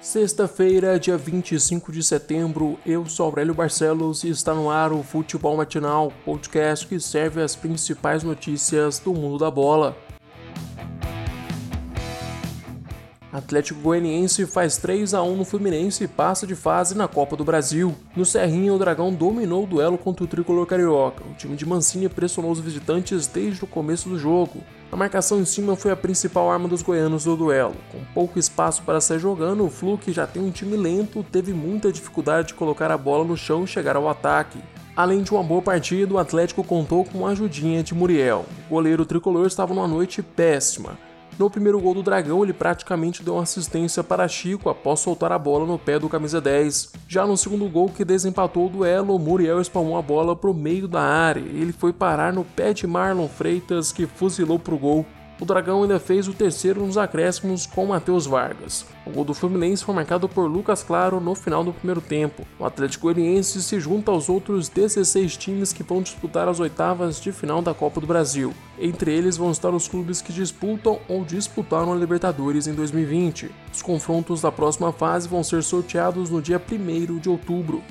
Sexta-feira, dia 25 de setembro, eu sou Aurélio Barcelos e está no ar o Futebol Matinal, podcast que serve as principais notícias do mundo da bola. Atlético Goianiense faz 3 a 1 no Fluminense e passa de fase na Copa do Brasil. No Serrinha, o Dragão dominou o duelo contra o tricolor carioca. O time de Mancini pressionou os visitantes desde o começo do jogo. A marcação em cima foi a principal arma dos goianos do duelo. Com pouco espaço para sair jogando, o Flu, que já tem um time lento, teve muita dificuldade de colocar a bola no chão e chegar ao ataque. Além de uma boa partida, o Atlético contou com uma ajudinha de Muriel. O goleiro tricolor estava numa noite péssima. No primeiro gol do Dragão, ele praticamente deu uma assistência para Chico após soltar a bola no pé do camisa 10. Já no segundo gol, que desempatou o duelo, Muriel espalmou a bola para o meio da área. Ele foi parar no pé de Marlon Freitas, que fuzilou para o gol. O Dragão ainda fez o terceiro nos acréscimos com Matheus Vargas. O gol do Fluminense foi marcado por Lucas Claro no final do primeiro tempo. O Atlético Goianiense se junta aos outros 16 times que vão disputar as oitavas de final da Copa do Brasil. Entre eles vão estar os clubes que disputam ou disputaram a Libertadores em 2020. Os confrontos da próxima fase vão ser sorteados no dia 1 de outubro.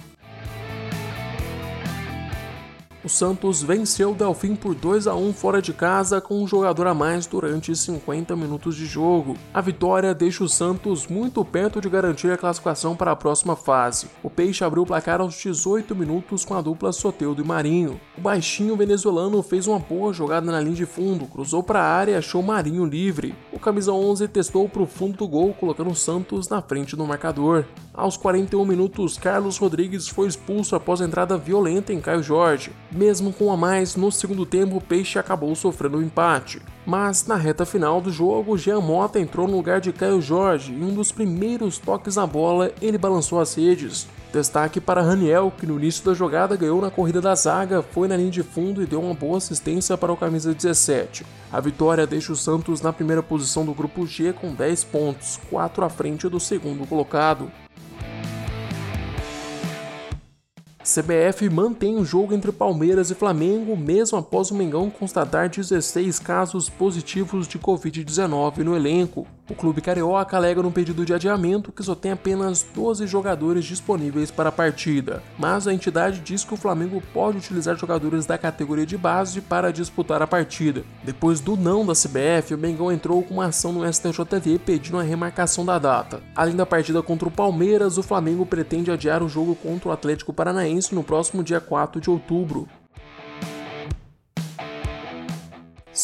O Santos venceu o Delfim por 2 a 1 fora de casa com um jogador a mais durante 50 minutos de jogo. A vitória deixa o Santos muito perto de garantir a classificação para a próxima fase. O Peixe abriu o placar aos 18 minutos com a dupla Soteudo e Marinho. O baixinho venezuelano fez uma boa jogada na linha de fundo, cruzou para a área e achou Marinho livre. O camisa 11 testou para o fundo do gol, colocando o Santos na frente do marcador. Aos 41 minutos, Carlos Rodrigues foi expulso após a entrada violenta em Caio Jorge. Mesmo com a mais, no segundo tempo o Peixe acabou sofrendo o um empate. Mas na reta final do jogo, Jean Mota entrou no lugar de Caio Jorge e um dos primeiros toques na bola ele balançou as redes. Destaque para Raniel, que no início da jogada ganhou na corrida da zaga, foi na linha de fundo e deu uma boa assistência para o camisa 17. A vitória deixa o Santos na primeira posição do grupo G com 10 pontos, 4 à frente do segundo colocado. CBF mantém o jogo entre Palmeiras e Flamengo mesmo após o Mengão constatar 16 casos positivos de Covid-19 no elenco. O clube carioca alega no pedido de adiamento que só tem apenas 12 jogadores disponíveis para a partida, mas a entidade diz que o Flamengo pode utilizar jogadores da categoria de base para disputar a partida. Depois do não da CBF, o Mengão entrou com uma ação no STJD pedindo a remarcação da data. Além da partida contra o Palmeiras, o Flamengo pretende adiar o jogo contra o Atlético Paranaense no próximo dia 4 de outubro.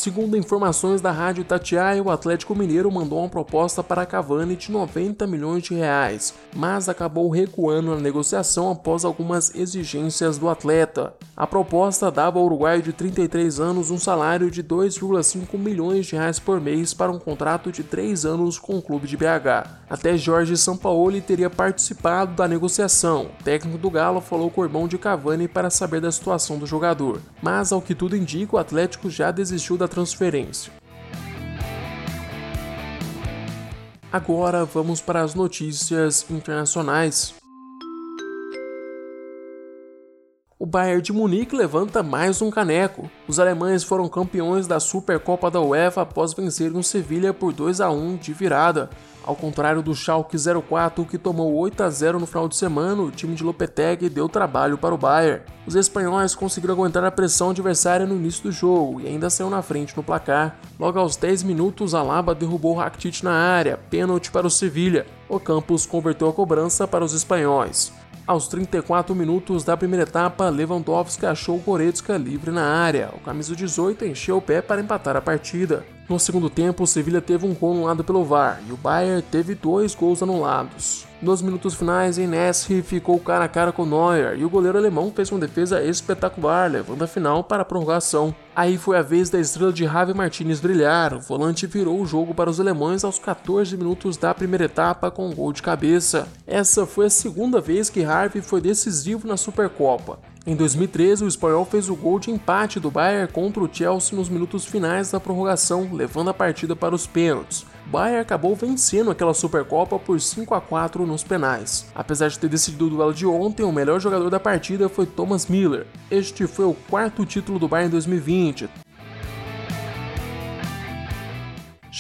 Segundo informações da Rádio Itatiaia, o Atlético Mineiro mandou uma proposta para Cavani de 90 milhões de reais, mas acabou recuando na negociação após algumas exigências do atleta. A proposta dava ao uruguaio de 33 anos um salário de 2,5 milhões de reais por mês para um contrato de 3 anos com o clube de BH. Até Jorge Sampaoli teria participado da negociação. O técnico do Galo falou com o irmão de Cavani para saber da situação do jogador, mas ao que tudo indica, o Atlético já desistiu da transferência. Agora vamos para as notícias internacionais. O Bayern de Munique levanta mais um caneco. Os alemães foram campeões da Supercopa da UEFA após vencerem o Sevilha por 2 a 1 de virada. Ao contrário do Schalke 04, que tomou 8 a 0 no final de semana, o time de Lopetegui deu trabalho para o Bayern. Os espanhóis conseguiram aguentar a pressão adversária no início do jogo e ainda saiu na frente no placar. Logo aos 10 minutos, Alaba derrubou Rakitic na área, pênalti para o Sevilha. O Campos converteu a cobrança para os espanhóis. Aos 34 minutos da primeira etapa, Lewandowski achou Goretzka livre na área. O camisa 18 encheu o pé para empatar a partida. No segundo tempo, o Sevilha teve um gol anulado pelo VAR e o Bayern teve dois gols anulados. Nos minutos finais, Enesri ficou cara a cara com Neuer e o goleiro alemão fez uma defesa espetacular, levando a final para a prorrogação. Aí foi a vez da estrela de Javi Martinez brilhar. O volante virou o jogo para os alemães aos 14 minutos da primeira etapa com um gol de cabeça. Essa foi a segunda vez que Harvey foi decisivo na Supercopa. Em 2013, o espanhol fez o gol de empate do Bayern contra o Chelsea nos minutos finais da prorrogação, levando a partida para os pênaltis. O Bayern acabou vencendo aquela Supercopa por 5 a 4 nos penais. Apesar de ter decidido o duelo de ontem, o melhor jogador da partida foi Thomas Miller. Este foi o quarto título do Bayern em 2020,